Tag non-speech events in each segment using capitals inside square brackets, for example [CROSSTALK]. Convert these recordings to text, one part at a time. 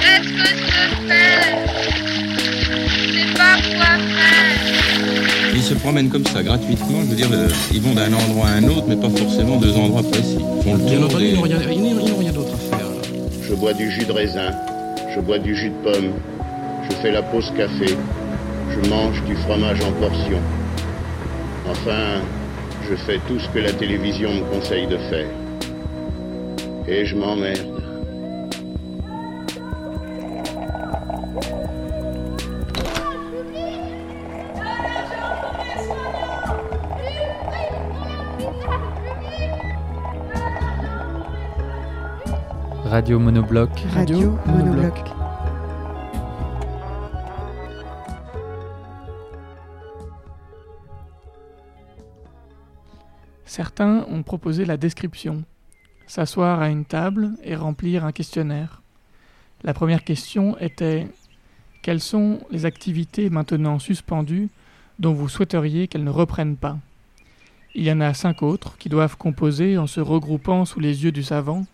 Qu'est-ce que je fais Je sais pas quoi faire. Ils se promènent comme ça, gratuitement. Je veux dire, euh, ils vont d'un endroit à un autre, mais pas forcément deux endroits précis. Ils font le Bien tour entendu, des- ils n'ont rien, d'autre à faire. Je bois du jus de raisin, je bois du jus de pomme, je fais la pause café, je mange du fromage en portions. Enfin, je fais tout ce que la télévision me conseille de faire. Et je m'emmerde. Radio Monobloc. Radio Monobloc. Certains ont proposé la description, s'asseoir à une table et remplir un questionnaire. La première question était Quelles sont les activités maintenant suspendues dont vous souhaiteriez qu'elles ne reprennent pas? Il y en a cinq autres qui doivent composer, en se regroupant sous les yeux du savant,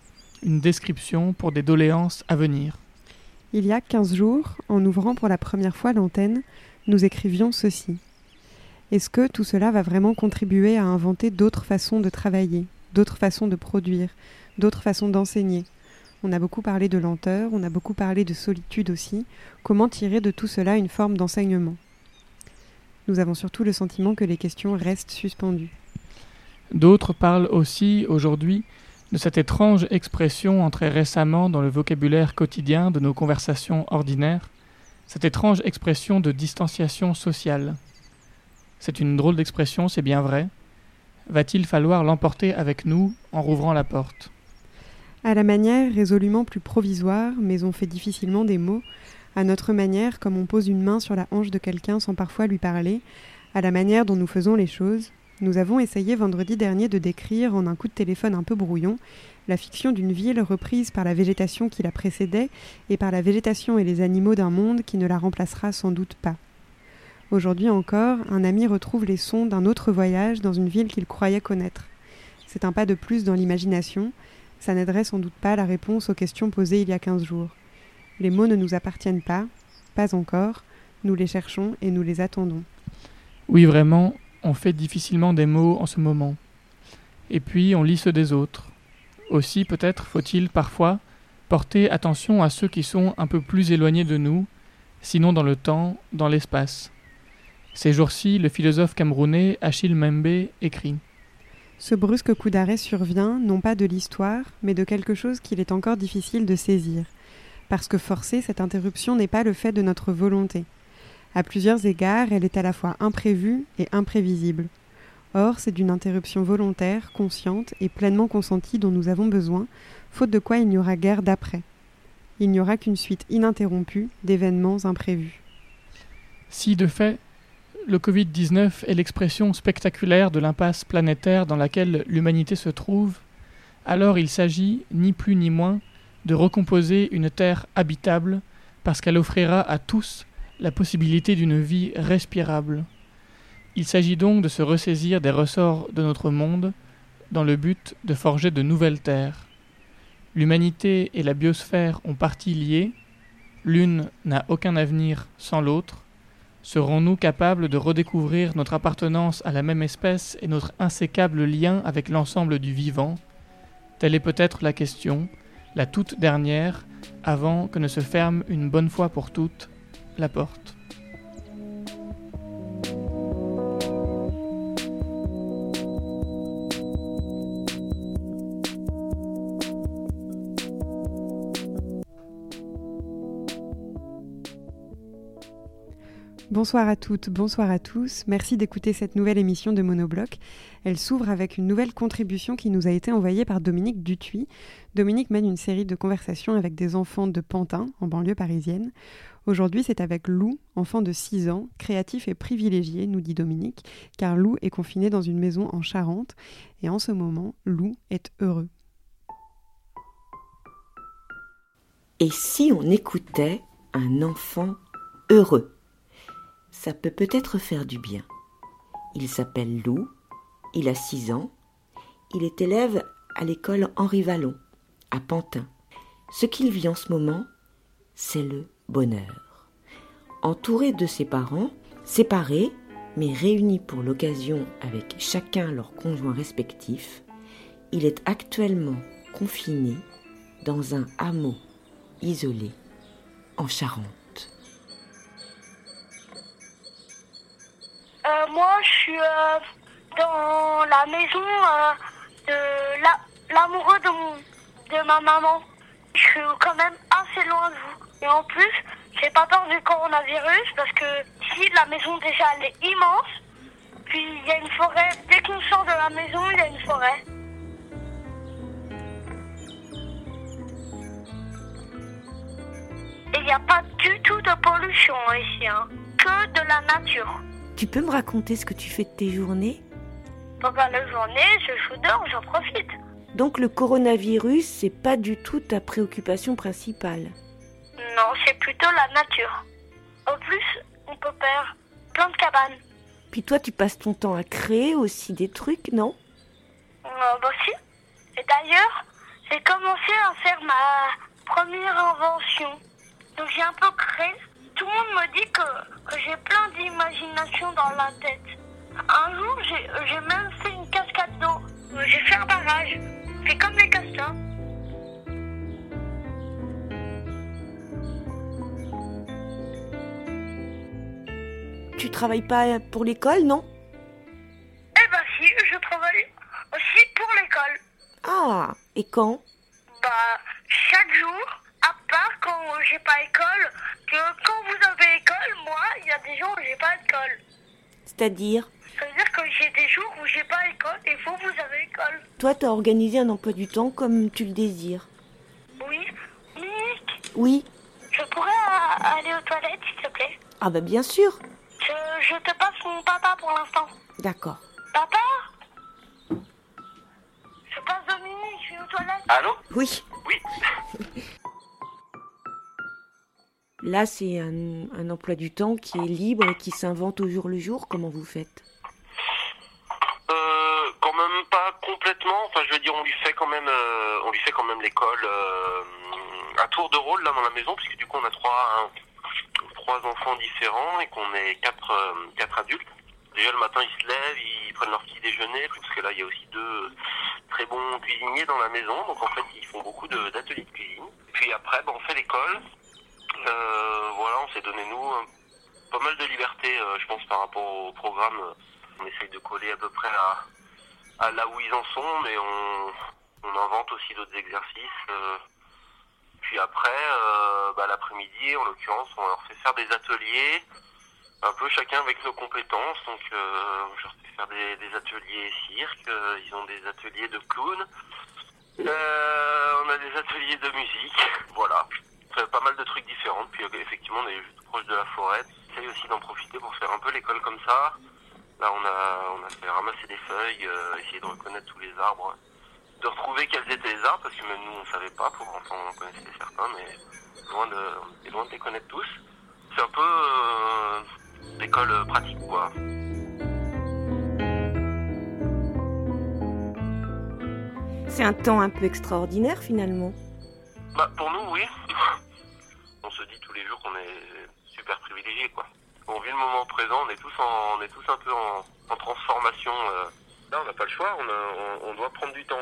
une description pour des doléances à venir. Il y a 15 jours, en ouvrant pour la première fois l'antenne, nous écrivions ceci. Est-ce que tout cela va vraiment contribuer à inventer d'autres façons de travailler, d'autres façons de produire, d'autres façons d'enseigner? On a beaucoup parlé de lenteur, on a beaucoup parlé de solitude aussi. Comment tirer de tout cela une forme d'enseignement? Nous avons surtout le sentiment que les questions restent suspendues. D'autres parlent aussi aujourd'hui de cette étrange expression entrée récemment dans le vocabulaire quotidien de nos conversations ordinaires, cette étrange expression de distanciation sociale. C'est une drôle d'expression, c'est bien vrai. Va-t-il falloir l'emporter avec nous en rouvrant la porte? À la manière résolument plus provisoire, mais on fait difficilement des mots, à notre manière, comme on pose une main sur la hanche de quelqu'un sans parfois lui parler, à la manière dont nous faisons les choses, nous avons essayé vendredi dernier de décrire, en un coup de téléphone un peu brouillon, la fiction d'une ville reprise par la végétation qui la précédait et par la végétation et les animaux d'un monde qui ne la remplacera sans doute pas. Aujourd'hui encore, un ami retrouve les sons d'un autre voyage dans une ville qu'il croyait connaître. C'est un pas de plus dans l'imagination, ça n'aiderait sans doute pas la réponse aux questions posées il y a quinze jours. Les mots ne nous appartiennent pas, pas encore, nous les cherchons et nous les attendons. Oui, vraiment, on fait difficilement des mots en ce moment. Et puis on lit ceux des autres. Aussi peut-être faut-il parfois porter attention à ceux qui sont un peu plus éloignés de nous, sinon dans le temps, dans l'espace. Ces jours-ci, le philosophe camerounais Achille Membe écrit Ce brusque coup d'arrêt survient non pas de l'histoire, mais de quelque chose qu'il est encore difficile de saisir, parce que forcer cette interruption n'est pas le fait de notre volonté. À plusieurs égards, elle est à la fois imprévue et imprévisible. Or, c'est d'une interruption volontaire, consciente et pleinement consentie dont nous avons besoin, faute de quoi il n'y aura guère d'après. Il n'y aura qu'une suite ininterrompue d'événements imprévus. Si de fait, le Covid-19 est l'expression spectaculaire de l'impasse planétaire dans laquelle l'humanité se trouve, alors il s'agit, ni plus ni moins, de recomposer une Terre habitable parce qu'elle offrira à tous la possibilité d'une vie respirable. Il s'agit donc de se ressaisir des ressorts de notre monde dans le but de forger de nouvelles terres. L'humanité et la biosphère ont partie liée, l'une n'a aucun avenir sans l'autre. Serons-nous capables de redécouvrir notre appartenance à la même espèce et notre insécable lien avec l'ensemble du vivant? Telle est peut-être la question, la toute dernière, avant que ne se ferme une bonne fois pour toutes la porte. Bonsoir à toutes, bonsoir à tous. Merci d'écouter cette nouvelle émission de Monobloc. Elle s'ouvre avec une nouvelle contribution qui nous a été envoyée par Dominique Dutuy. Dominique mène une série de conversations avec des enfants de Pantin, en banlieue parisienne. Aujourd'hui, c'est avec Lou, enfant de 6 ans, créatif et privilégié, nous dit Dominique, car Lou est confiné dans une maison en Charente. Et en ce moment, Lou est heureux. Et si on écoutait un enfant heureux? Ça peut peut-être faire du bien. Il s'appelle Lou, Il a 6 ans. Il est élève à l'école Henri Vallon, à Pantin. Ce qu'il vit en ce moment, c'est le bonheur. Entouré de ses parents, séparés, mais réunis pour l'occasion avec chacun leur conjoint respectif, il est actuellement confiné dans un hameau isolé en Charente. Moi, je suis euh, dans la maison euh, de la- l'amoureux de, de ma maman. Je suis quand même assez loin de vous. Et en plus, j'ai pas peur du coronavirus parce que ici, la maison déjà, elle est immense. Puis il y a une forêt. Dès qu'on sort de la maison, il y a une forêt. Et il n'y a pas du tout de pollution ici, hein. que de la nature. Tu peux me raconter ce que tu fais de tes journées? Pendant la journée, je joue dehors, j'en profite. Donc le coronavirus, c'est pas du tout ta préoccupation principale? Non, c'est plutôt la nature. En plus, on peut faire plein de cabanes. Puis toi, tu passes ton temps à créer aussi des trucs, non? Euh, bah si. Et d'ailleurs, j'ai commencé à faire ma première invention. Donc j'ai un peu créé. Tout le monde me dit que, que j'ai plein d'imagination dans la tête. Un jour, j'ai même fait une cascade d'eau. J'ai fait un barrage. C'est comme les castors. Tu travailles pas pour l'école, non? Eh ben si, je travaille aussi pour l'école. Ah, et quand? Bah, chaque jour, part quand j'ai pas école, que quand vous avez école, moi, il y a des jours où j'ai pas école. C'est-à-dire Ça veut dire que j'ai des jours où j'ai pas école et vous, vous avez école. Toi, t'as organisé un emploi du temps comme tu le désires. Oui. Nick, Oui je pourrais euh, aller aux toilettes, s'il te plaît? Ah bah bien sûr je, je te passe mon papa pour l'instant. D'accord. Papa? Je passe Dominique, je vais aux toilettes. Allô? Oui. Oui. [LAUGHS] Là, c'est un, un emploi du temps qui est libre et qui s'invente au jour le jour. Comment vous faites? Euh, quand même pas complètement. Enfin, je veux dire, on lui fait quand même, euh, on lui fait quand même l'école euh, à tour de rôle là dans la maison, puisque du coup on a trois, trois enfants différents et qu'on est quatre, euh, quatre adultes. Déjà le matin ils se lèvent, ils prennent leur petit déjeuner, parce que là il y a aussi deux très bons cuisiniers dans la maison, donc en fait ils font beaucoup de- d'ateliers de cuisine. Puis après, ben, on fait l'école. Euh, voilà, on s'est donné nous pas mal de liberté, euh, je pense, par rapport au programme. On essaye de coller à peu près à, là où ils en sont, mais on, invente aussi d'autres exercices. euh. Puis après, euh, bah, l'après-midi, en l'occurrence, on leur fait faire des ateliers, un peu chacun avec nos compétences. Donc, euh, je leur fais faire des, ateliers cirque, euh, ils ont des ateliers de clown, on a des ateliers de musique, voilà. Pas mal de trucs différents. Puis euh, effectivement, on est juste proche de la forêt. On essaye aussi d'en profiter pour faire un peu l'école comme ça. Là, on a, on a fait ramasser des feuilles, euh, essayer de reconnaître tous les arbres, de retrouver quels étaient les arbres, parce que même nous, on savait pas. Pour l'instant, on connaissait certains, mais loin de, on est loin de les connaître tous. C'est un peu euh, l'école pratique, quoi. C'est un temps un peu extraordinaire finalement. Bah, pour nous, oui. [LAUGHS] On se dit tous les jours qu'on est super privilégiés, quoi. On vit le moment présent, on est tous, en, on est tous un peu en, transformation. euh. Là, on n'a pas le choix, on, on, doit prendre du temps.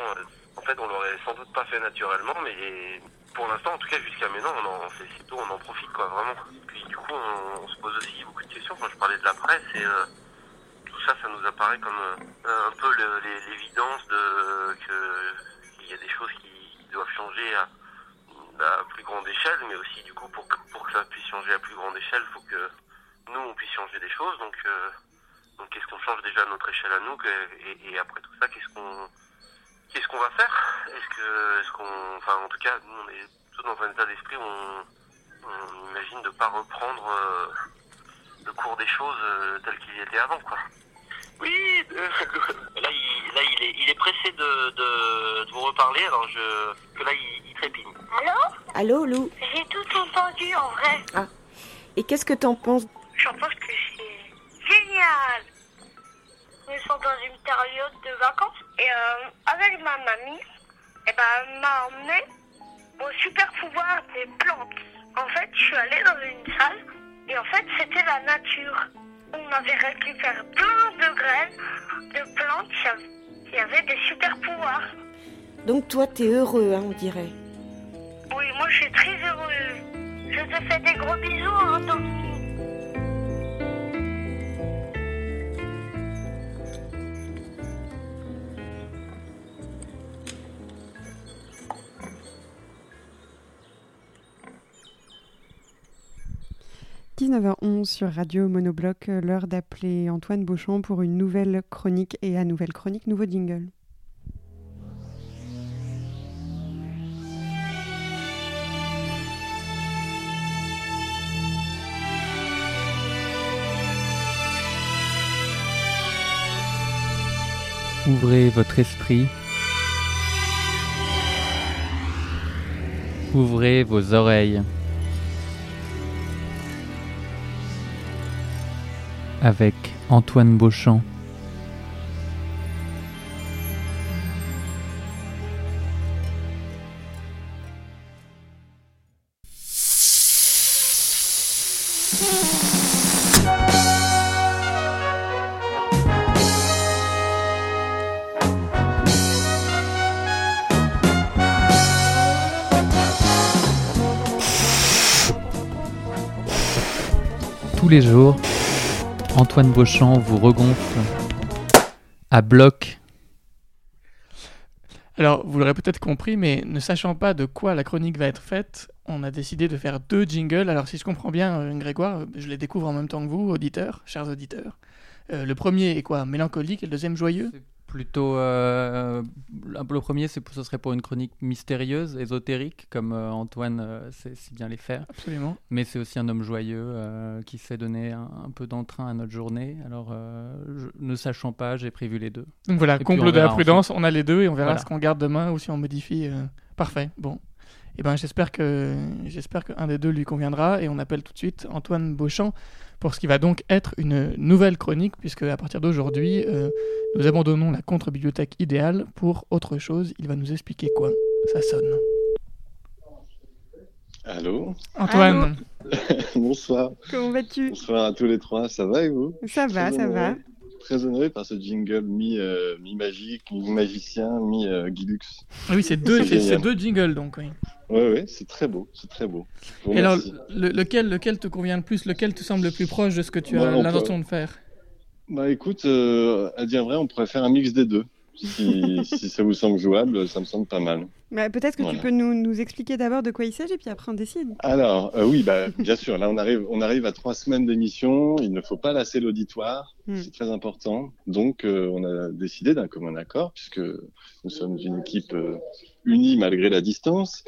En fait, on l'aurait sans doute pas fait naturellement, mais pour l'instant, en tout cas jusqu'à maintenant, on en, c'est, c'est tout, on en profite, quoi, vraiment. Puis du coup, on, se pose aussi beaucoup de questions. Quand je parlais de la presse, et euh, tout ça, ça nous apparaît comme euh, un peu l'évidence de que il y a des choses qui, doivent changer à plus grande échelle, mais aussi du coup pour que, pour que ça puisse changer à plus grande échelle, il faut que nous on puisse changer des choses. Donc, euh, donc qu'est-ce qu'on change déjà à notre échelle à nous, et, et après tout ça, qu'est-ce qu'on qu'est-ce qu'on va faire? Est-ce que est-ce qu'on, enfin en tout cas, nous on est tous dans un état d'esprit où on, on imagine de pas reprendre euh, le cours des choses euh, tel qu'il était avant, quoi. Oui, euh, [LAUGHS] là, il, là il, est, il est pressé de, de, de vous reparler, alors je, que là il, il trépigne. Allô Allô Lou J'ai tout entendu en vrai. Et qu'est-ce que t'en penses J'en pense que c'est génial. Sans genre dans une période de vacances. Et euh, avec ma mamie, eh ben, elle m'a emmené au super pouvoir des plantes. En fait, je suis allée dans une salle et en fait, c'était la nature. On avait récupéré plein de graines, de plantes qui avaient des super pouvoirs. Donc toi, t'es heureux, hein, on dirait. Oui, moi je suis très heureuse. Je te fais des gros bisous, hein, Tommy. – 19h11 sur Radio Monobloc, l'heure d'appeler Antoine Beauchamp pour une nouvelle chronique et à nouvelle chronique, nouveau jingle. Ouvrez votre esprit. Ouvrez vos oreilles. Avec Antoine Beauchamp. Tous les jours, Antoine Beauchamp vous regonfle à bloc. Alors, vous l'aurez peut-être compris, mais ne sachant pas de quoi la chronique va être faite, on a décidé de faire deux jingles. Alors, si je comprends bien, euh, Grégoire, je les découvre en même temps que vous, auditeurs, chers auditeurs. Euh, le premier est quoi? Mélancolique et le deuxième joyeux? Plutôt, euh, le premier, c'est, ce serait pour une chronique mystérieuse, ésotérique, comme euh, Antoine euh, sait si bien les faire. Absolument. Mais c'est aussi un homme joyeux qui sait donner un, un peu d'entrain à notre journée. Alors, je- ne sachant pas, j'ai prévu les deux. Donc voilà, Et comble de la prudence, on a les deux et on verra Voilà. ce qu'on garde demain ou si on modifie. Parfait, bon. Et ben j'espère que j'espère qu'un des deux lui conviendra et on appelle tout de suite Antoine Beauchamp pour ce qui va donc être une nouvelle chronique puisque à partir d'aujourd'hui euh, nous abandonnons la contre-bibliothèque idéale pour autre chose. Il va nous expliquer quoi. Ça sonne. Allô Antoine, [LAUGHS] Bonsoir. Comment vas-tu? Bonsoir à tous les trois. Ça va et vous? Ça va, ça va. Très honoré par ce jingle mi, euh, mi-magique, mi-magicien, mi-guilux. Ah oui c'est deux, C'est c'est génial. deux jingles donc. Oui. ouais, c'est très beau, c'est très beau. Et alors le- lequel, lequel te convient le plus, lequel te semble le plus proche de ce que tu as on l'intention de faire? Bah écoute, euh, à dire vrai, on pourrait faire un mix des deux. Si, si ça vous semble jouable, ça me semble pas mal. Bah, Peut-être que Voilà. tu peux nous, nous expliquer d'abord de quoi il s'agit, puis après on décide. Alors, euh, oui, bah, bien sûr, là on arrive, on arrive à trois semaines d'émission, il ne faut pas lasser l'auditoire, Hmm. c'est très important. Donc euh, on a décidé d'un commun accord, puisque nous sommes une équipe euh, unie malgré la distance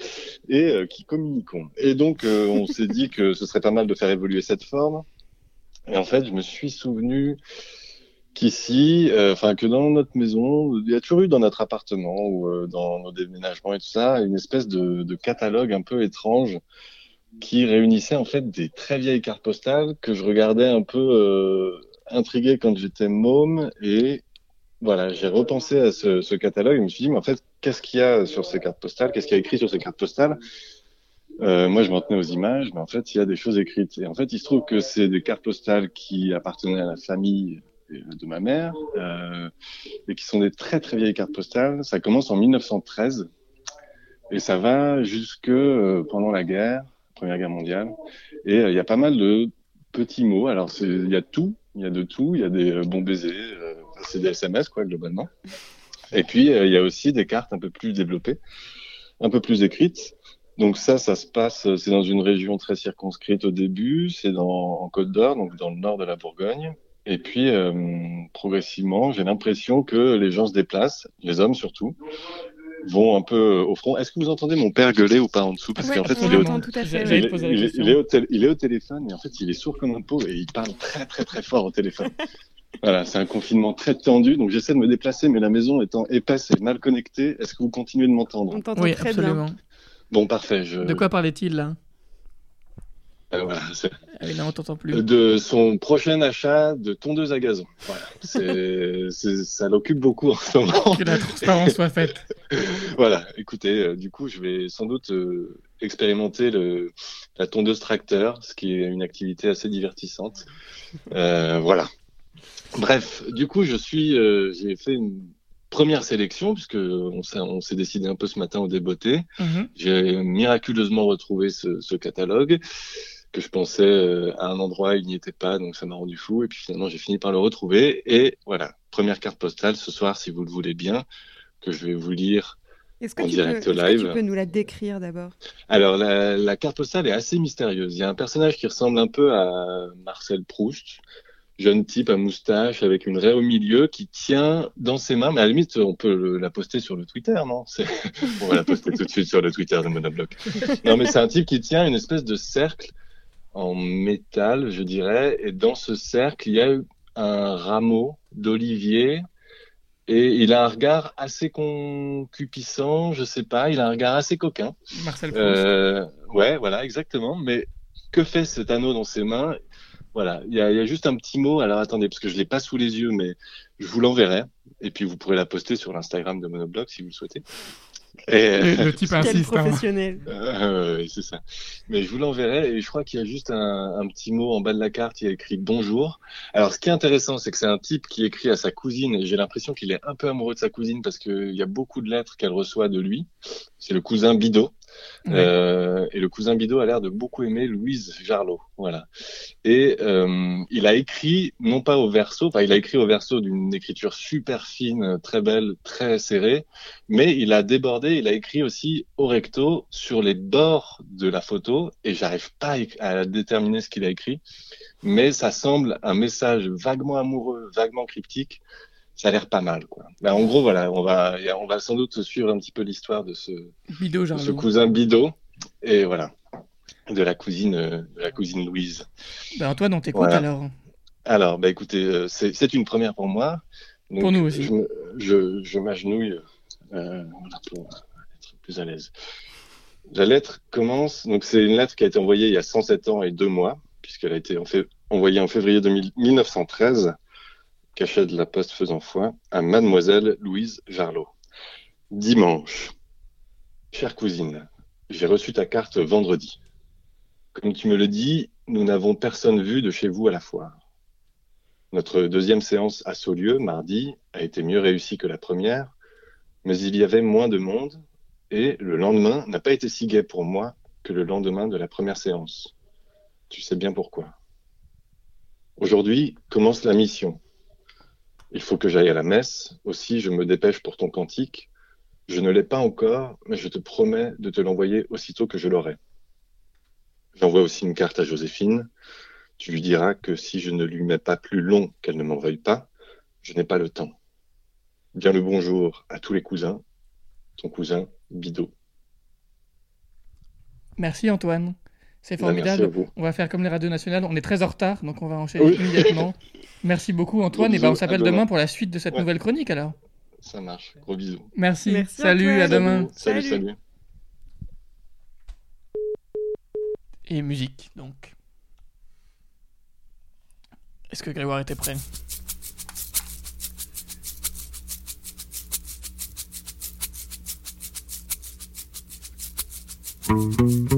et euh, qui communiquons. Et donc euh, on s'est dit que ce serait pas mal de faire évoluer cette forme. Et en fait, je me suis souvenu qu'ici, euh, enfin que dans notre maison, il y a toujours eu dans notre appartement ou euh, dans nos déménagements et tout ça, une espèce de, catalogue un peu étrange qui réunissait en fait des très vieilles cartes postales que je regardais un peu euh, intrigué quand j'étais môme et voilà, j'ai repensé à ce, ce catalogue et je me suis dit, mais en fait, qu'est-ce qu'il y a sur ces cartes postales? Qu'est-ce qu'il y a écrit sur ces cartes postales? Euh, Moi, je m'en tenais aux images, mais en fait, il y a des choses écrites. Et en fait, il se trouve que c'est des cartes postales qui appartenaient à la famille de ma mère euh, et qui sont des très très vieilles cartes postales. Ça commence en 1913 et ça va jusque euh, pendant la guerre, Première Guerre mondiale. Et euh, il y a pas mal de petits mots. Alors il y a tout, il y a de tout. Il y a des bons baisers, c'est des SMS quoi globalement. Et puis il y a aussi des cartes un peu plus développées, un peu plus écrites. Donc ça, ça se passe, c'est dans une région très circonscrite au début, c'est en Côte d'Or, donc dans le nord de la Bourgogne. Et puis euh, progressivement, j'ai l'impression que les gens se déplacent, les hommes surtout, vont un peu au front. Est-ce que vous entendez mon père gueuler ou pas en dessous? Parce Ouais, qu'en fait, il est, au, il est téléphone et en fait, il est sourd comme un pot et il parle très très très fort au téléphone. Voilà, c'est un confinement très tendu, donc j'essaie de me déplacer, mais la maison étant épaisse et mal connectée, est-ce que vous continuez de m'entendre? On t'entend Oui, très absolument. bien. Bon, parfait. Je... De quoi parlait-il là? Euh, voilà, Ah oui, non, on t'entend plus. de son prochain achat de tondeuse à gazon. Voilà. [LAUGHS] Ça l'occupe beaucoup en ce moment. Que la transparence soit faite. [LAUGHS] voilà, écoutez, euh, du coup, je vais sans doute euh, expérimenter le, la tondeuse tracteur, ce qui est une activité assez divertissante. Euh, voilà. Bref, du coup, je suis, j'ai fait une première sélection puisque on s'est, décidé un peu ce matin au débeauté. Mhm. J'ai miraculeusement retrouvé ce, ce catalogue que je pensais euh, à un endroit, il n'y était pas, donc ça m'a rendu fou. Et puis finalement, j'ai fini par le retrouver. Et voilà, première carte postale ce soir, si vous le voulez bien, que je vais vous lire en peux, direct est-ce que live. tu peux nous la décrire d'abord? Alors, la, la carte postale est assez mystérieuse. Il y a un personnage qui ressemble un peu à Marcel Proust, jeune type à moustache avec une raie au milieu qui tient dans ses mains, mais à la limite, on peut le- la poster sur le Twitter, non? [LAUGHS] On va la poster tout de suite sur le Twitter de Monobloc. Non, mais c'est un type qui tient une espèce de cercle en métal, je dirais, et dans ce cercle, il y a un rameau d'olivier. Et il a un regard assez concupiscent, je sais pas, il a un regard assez coquin. Marcel Proust. Euh, ouais, voilà, exactement. Mais que fait cet anneau dans ses mains? Voilà, il y a, il y a juste un petit mot. Alors attendez, parce que je l'ai pas sous les yeux, mais je vous l'enverrai. Et puis vous pourrez la poster sur l'Instagram de Monobloc si vous le souhaitez. Et... Le, le type [LAUGHS] Quel insiste. hein. professionnel. Euh, oui, c'est ça. Mais je vous l'enverrai et je crois qu'il y a juste un, un petit mot en bas de la carte, il y a écrit bonjour. Alors ce qui est intéressant, c'est que c'est un type qui écrit à sa cousine et j'ai l'impression qu'il est un peu amoureux de sa cousine parce qu'il y a beaucoup de lettres qu'elle reçoit de lui. C'est le cousin Bidot. Euh, et le cousin Bidot a l'air de beaucoup aimer Louise Jarlot. Voilà. Et euh, il a écrit, non pas au verso, enfin il a écrit au verso d'une écriture super fine, très belle, très serrée, mais il a débordé, il a écrit aussi au recto sur les bords de la photo, et j'arrive pas à déterminer ce qu'il a écrit, mais ça semble un message vaguement amoureux, vaguement cryptique. Ça a l'air pas mal, quoi. Ben, en gros, voilà, on va, on va sans doute suivre un petit peu l'histoire de ce, de cousin Bidot, et voilà, de la cousine, euh, de la cousine Louise. Ben, Antoine, on t'écoute Voilà. alors. Alors, bah écoutez, euh, c'est une première pour moi. Donc, Pour nous aussi. Je, je, je m'agenouille euh, pour être plus à l'aise. La lettre commence, donc c'est une lettre qui a été envoyée il y a 107 ans et deux mois, puisqu'elle a été en fait, envoyée en février 2000 1913, cachet de la poste faisant foi, à mademoiselle Louise Jarlot. Dimanche. Chère cousine, j'ai reçu ta carte vendredi. Comme tu me le dis, nous n'avons personne vu de chez vous à la foire. Notre deuxième séance à Saulieu, mardi, a été mieux réussie que la première, mais il y avait moins de monde et le lendemain n'a pas été si gai pour moi que le lendemain de la première séance. Tu sais bien pourquoi. Aujourd'hui commence la mission. Il faut que j'aille à la messe, aussi je me dépêche pour ton cantique. Je ne l'ai pas encore, mais je te promets de te l'envoyer aussitôt que je l'aurai. J'envoie aussi une carte à Joséphine. Tu lui diras que si je ne lui mets pas plus long qu'elle ne m'en veuille pas, je n'ai pas le temps. Bien le bonjour à tous les cousins. Ton cousin Bidot. Merci Antoine. C'est merci formidable. à vous. on va faire comme les radios nationales. On est très en retard, donc on va enchaîner Oui. immédiatement. [LAUGHS] Merci beaucoup Antoine. Gros Et ben on s'appelle demain. demain pour la suite de cette Ouais. nouvelle chronique alors. Ça marche. Gros bisous. Merci. Merci, Salut, Antoine. à demain. Salut, Salut. salut. Et musique donc. Est-ce que Grégoire était prêt? [LAUGHS]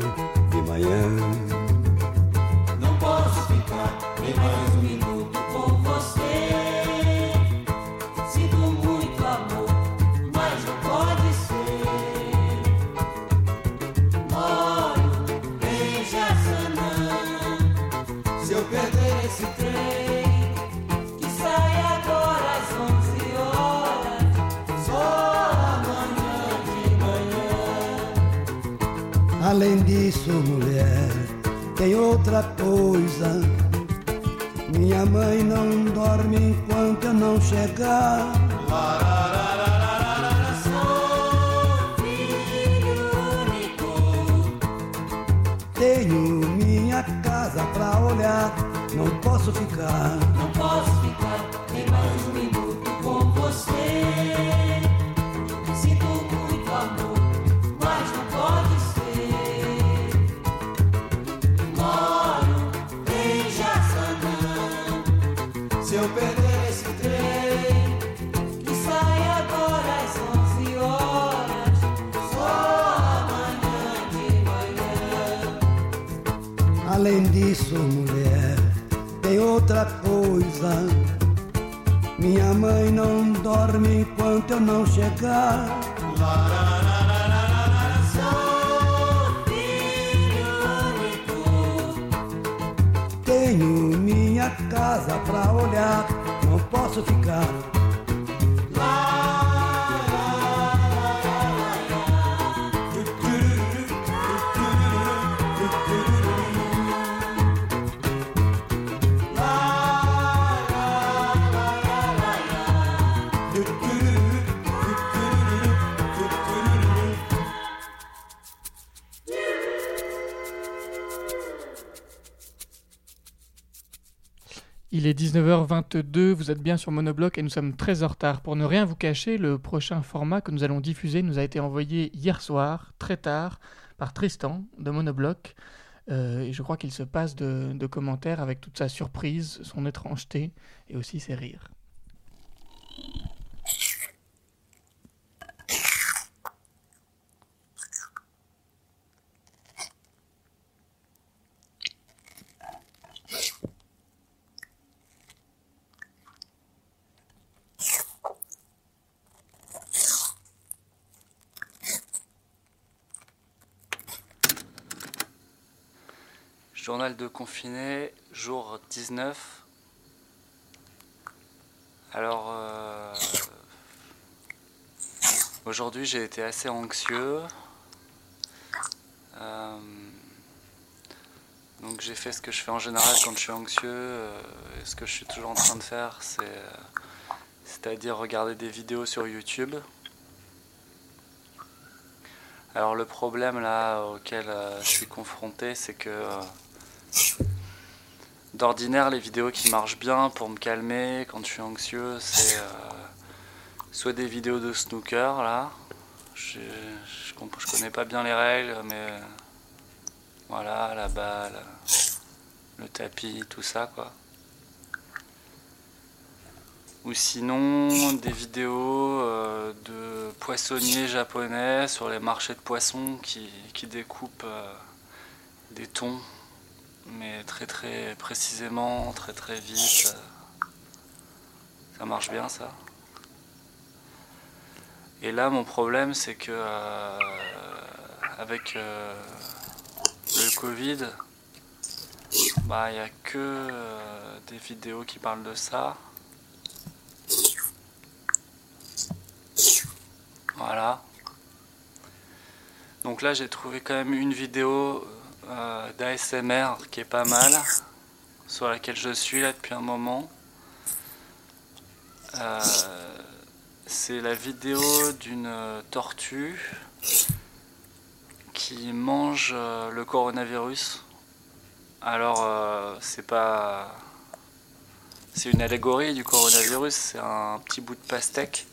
Disso, mulher, tem outra coisa. Minha mãe não dorme enquanto eu não chegar. Sou filho único. Tenho minha casa pra olhar, não posso ficar. Não posso mãe não dorme enquanto eu não chegar. Sou filho único. Tenho minha casa pra olhar, não posso ficar. Il est 19h22, vous êtes bien sur Monobloc et nous sommes très en retard. Pour ne rien vous cacher, le prochain format que nous allons diffuser nous a été envoyé hier soir, très tard, par Tristan de Monobloc. Euh, et je crois qu'il se passe de, de commentaires avec toute sa surprise, son étrangeté et aussi ses rires. Journal de confiné, jour 19. Alors, euh, aujourd'hui j'ai été assez anxieux. Euh, donc j'ai fait ce que je fais en général quand je suis anxieux. euh, et ce que je suis toujours en train de faire, c'est, c'est-à-dire regarder des vidéos sur YouTube. Alors le problème là auquel je suis confronté, c'est que d'ordinaire les vidéos qui marchent bien pour me calmer quand je suis anxieux, c'est euh, soit des vidéos de snooker là. Je, je, connais pas bien les règles, mais voilà, la balle, le tapis, tout ça quoi. Ou sinon des vidéos euh, de poissonniers japonais sur les marchés de poissons qui, qui découpent euh, des thons, mais très très précisément, très très vite. Ça marche bien ça. Et là mon problème c'est que euh, avec euh, le Covid, bah il n'y a que euh, des vidéos qui parlent de ça. Voilà. Donc là, j'ai trouvé quand même une vidéo euh, d'ASMR qui est pas mal, sur laquelle je suis là depuis un moment. Euh, c'est la vidéo d'une euh, tortue qui mange le coronavirus. Alors, c'est pas. C'est une allégorie du coronavirus, c'est un petit bout de pastèque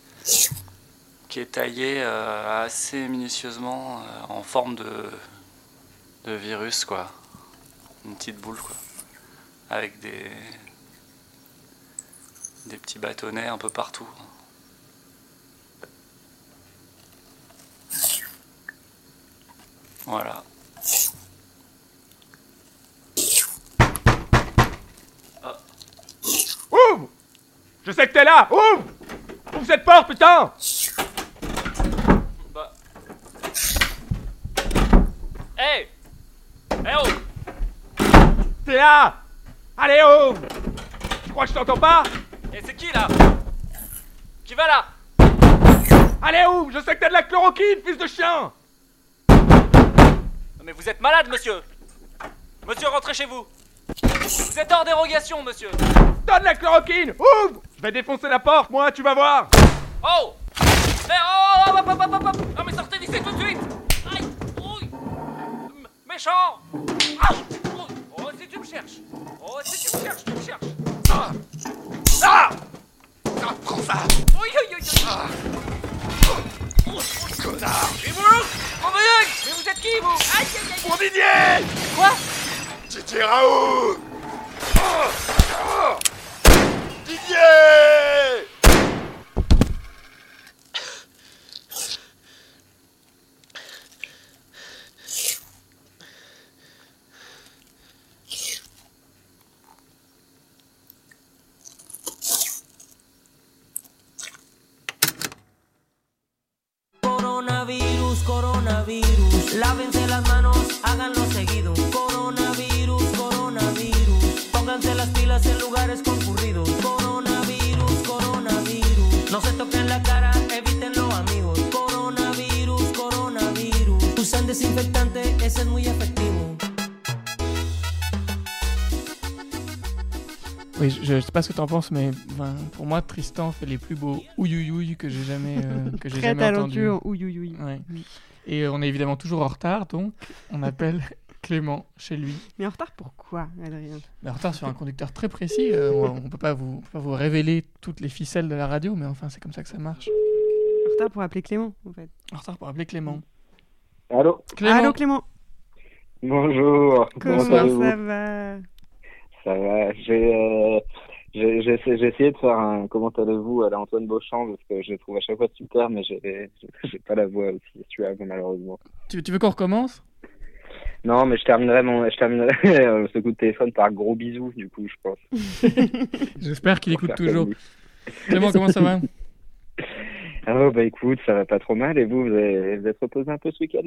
qui est taillé assez minutieusement en forme de, de virus, quoi. Une petite boule, quoi. Avec des, des petits bâtonnets un peu partout. Voilà. Ouvre Je sais que t'es là Ouvre Ouvre cette porte, putain Bah. Hey Eh oh. T'es là. Allez, ouvre Tu crois que je t'entends pas? Et c'est qui là? Qui va là? Allez, ouvre Je sais que t'as de la chloroquine, fils de chien. Mais vous êtes malade, monsieur. Monsieur, rentrez chez vous. Vous êtes hors dérogation, monsieur. Donne la chloroquine. Ouvre Je vais défoncer la porte, moi, tu vas voir. Oh. Mais oh hop, hop, hop, Méchant. Ah. Ouille. Oh, si tu me cherches. Oh, si tu me cherches, tu me cherches. Ah. Ah. Ah, prends ça. Oui, oui, oui, oui. Connard. Et vous Mon Dieu Mais vous êtes qui, vous Aïe, aïe, aïe Mon Didier. Quoi Didier Raoult. Oh Oh Didier Coronavirus, lávense las manos, háganlo seguido. Coronavirus, coronavirus, pónganse las pilas en lugares concurridos. Coronavirus, coronavirus, no se toquen la cara, evítenlo amigos. Coronavirus, coronavirus, usan desinfectante, ese es muy efectivo. Oui, je, je sais pas ce que t'en penses, mais ben, pour moi, Tristan fait les plus beaux ouïouïouï que j'ai jamais, euh, [LAUGHS] que j'ai Très jamais talentueux entendus. en ouïouïouï. Ouais. Et euh, on est évidemment toujours en retard, donc on appelle [LAUGHS] Clément chez lui. Mais en retard pourquoi, Adrien? Mais en retard sur un conducteur très précis. euh, on, on peut pas vous, on peut pas vous révéler toutes les ficelles de la radio, mais enfin, c'est comme ça que ça marche. En retard pour appeler Clément, en fait. En retard pour appeler Clément. Allô? Clément. Allô Clément Bonjour, comment, Comment allez-vous? ça va? Ça va, j'ai euh, j'ai j'ai essayé, j'ai essayé de faire un comment allez-vous à la Antoine Beauchamp parce que je le trouve à chaque fois super, mais j'ai j'ai pas la voix aussi suave malheureusement. Tu, tu veux qu'on recommence? Non, mais je terminerai mon je terminerai [LAUGHS] euh, ce coup de téléphone par gros bisous du coup, je pense. [LAUGHS] J'espère qu'il écoute toujours. Clément, comment ça va? [LAUGHS] Oh bah écoute, ça va pas trop mal et vous, vous avez- vous êtes reposé un peu ce week-end?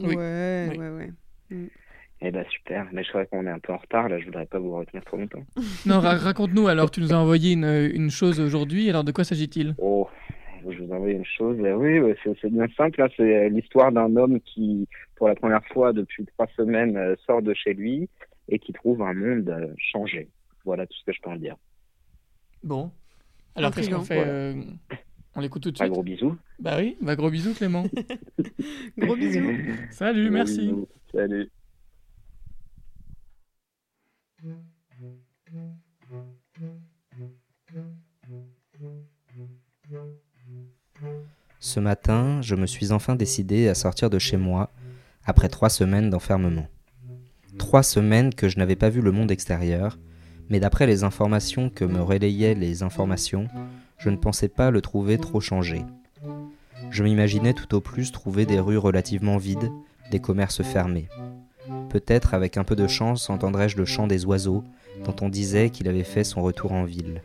Oui. Ouais, Oui. ouais, ouais. Mm. Eh bah super, mais je crois qu'on est un peu en retard là, je voudrais pas vous retenir trop longtemps. [LAUGHS] Non, ra- raconte-nous alors. Tu nous as envoyé une, une chose aujourd'hui. Alors, de quoi s'agit-il? Oh, je vous envoie une chose. Euh, Oui, c'est bien simple. hein. C'est euh, l'histoire d'un homme qui, pour la première fois depuis trois semaines, euh, sort de chez lui et qui trouve un monde euh, changé. Voilà tout ce que je peux en dire. Bon. Alors, qu'est-ce qu'on fait Voilà. euh, On l'écoute tout de Un suite? gros bisou. Bah oui, bah gros bisous Clément. [LAUGHS] Gros bisous. Salut, Gros merci. bisous. Salut. Ce matin, je me suis enfin décidé à sortir de chez moi après trois semaines d'enfermement. Trois semaines que je n'avais pas vu le monde extérieur, mais d'après les informations que me relayaient les informations, je ne pensais pas le trouver trop changé. Je m'imaginais tout au plus trouver des rues relativement vides, des commerces fermés. Peut-être avec un peu de chance entendrais-je le chant des oiseaux dont on disait qu'il avait fait son retour en ville.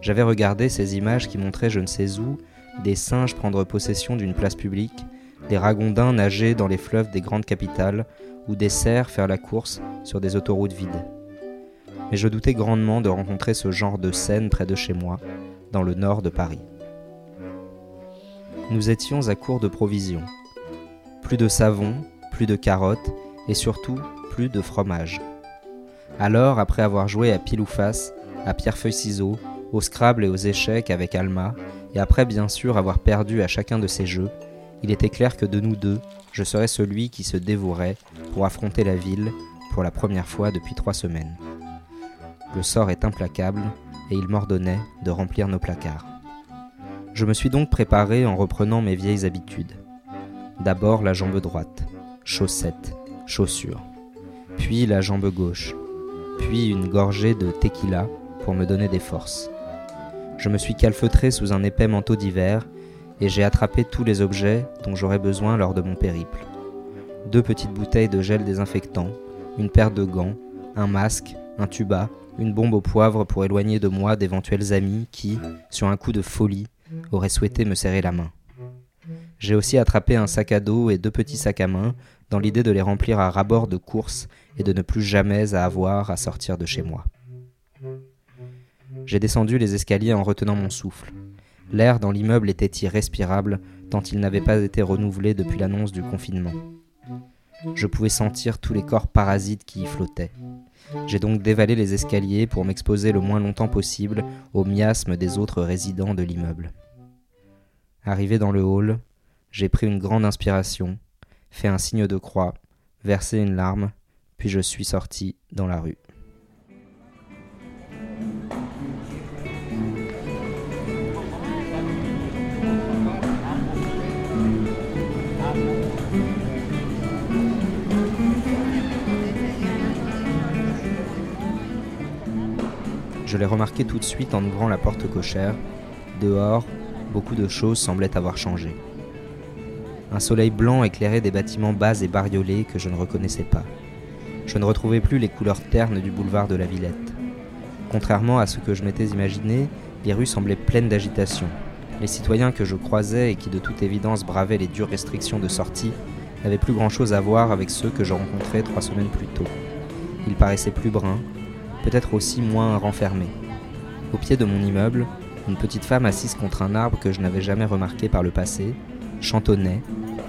J'avais regardé ces images qui montraient je ne sais où des singes prendre possession d'une place publique, des ragondins nager dans les fleuves des grandes capitales, ou des cerfs faire la course sur des autoroutes vides. Mais je doutais grandement de rencontrer ce genre de scène près de chez moi, dans le nord de Paris. Nous étions à court de provisions. Plus de savon, plus de carottes, et surtout plus de fromage. Alors, après avoir joué à pile ou face, à pierre-feuille-ciseaux, au Scrabble et aux échecs avec Alma, et après bien sûr avoir perdu à chacun de ces jeux, il était clair que de nous deux, je serais celui qui se dévouerait pour affronter la ville pour la première fois depuis trois semaines. Le sort est implacable et il m'ordonnait de remplir nos placards. Je me suis donc préparé en reprenant mes vieilles habitudes. D'abord la jambe droite, chaussettes, chaussures, puis la jambe gauche, puis une gorgée de tequila pour me donner des forces. Je me suis calfeutré sous un épais manteau d'hiver et j'ai attrapé tous les objets dont j'aurais besoin lors de mon périple. Deux petites bouteilles de gel désinfectant, une paire de gants, un masque, un tuba, une bombe au poivre pour éloigner de moi d'éventuels amis qui, sur un coup de folie, auraient souhaité me serrer la main. J'ai aussi attrapé un sac à dos et deux petits sacs à main dans l'idée de les remplir à rabord de course et de ne plus jamais avoir à sortir de chez moi. J'ai descendu les escaliers en retenant mon souffle. L'air dans l'immeuble était irrespirable tant il n'avait pas été renouvelé depuis l'annonce du confinement. Je pouvais sentir tous les corps parasites qui y flottaient. J'ai donc dévalé les escaliers pour m'exposer le moins longtemps possible au miasme des autres résidents de l'immeuble. Arrivé dans le hall, j'ai pris une grande inspiration, fait un signe de croix, versé une larme, puis je suis sorti dans la rue. Je l'ai remarqué tout de suite en ouvrant la porte cochère. Dehors, beaucoup de choses semblaient avoir changé. Un soleil blanc éclairait des bâtiments bas et bariolés que je ne reconnaissais pas. Je ne retrouvais plus les couleurs ternes du boulevard de la Villette. Contrairement à ce que je m'étais imaginé, les rues semblaient pleines d'agitation. Les citoyens que je croisais et qui de toute évidence bravaient les dures restrictions de sortie n'avaient plus grand-chose à voir avec ceux que je rencontrais trois semaines plus tôt. Ils paraissaient plus bruns, peut-être aussi moins renfermés. Au pied de mon immeuble, une petite femme assise contre un arbre que je n'avais jamais remarqué par le passé chantonnait,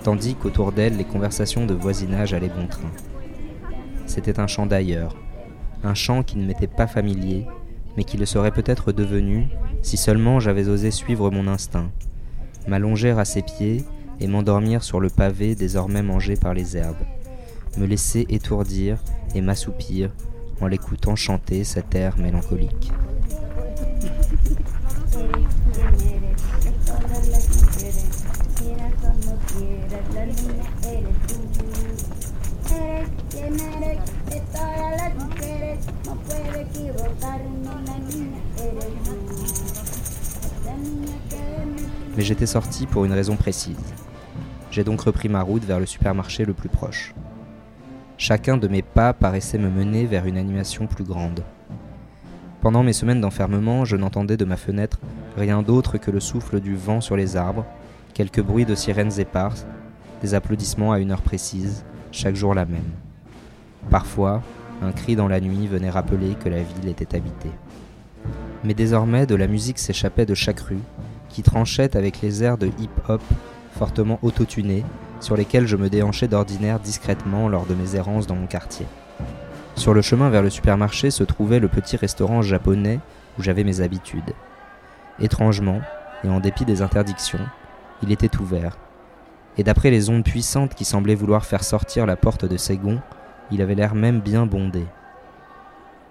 tandis qu'autour d'elle les conversations de voisinage allaient bon train. C'était un chant d'ailleurs, un chant qui ne m'était pas familier, mais qui le serait peut-être devenu si seulement j'avais osé suivre mon instinct, m'allonger à ses pieds et m'endormir sur le pavé désormais mangé par les herbes, me laisser étourdir et m'assoupir en l'écoutant chanter cet air mélancolique. Mais j'étais sorti pour une raison précise. J'ai donc repris ma route vers le supermarché le plus proche. Chacun de mes pas paraissait me mener vers une animation plus grande. Pendant mes semaines d'enfermement, je n'entendais de ma fenêtre rien d'autre que le souffle du vent sur les arbres, quelques bruits de sirènes éparses, des applaudissements à une heure précise, chaque jour la même. Parfois, un cri dans la nuit venait rappeler que la ville était habitée. Mais désormais, de la musique s'échappait de chaque rue, qui tranchait avec les airs de hip-hop fortement autotunés, sur lesquels je me déhanchais d'ordinaire discrètement lors de mes errances dans mon quartier. Sur le chemin vers le supermarché se trouvait le petit restaurant japonais où j'avais mes habitudes. Étrangement, et en dépit des interdictions, il était ouvert. Et d'après les ondes puissantes qui semblaient vouloir faire sortir la porte de ses gonds, il avait l'air même bien bondé.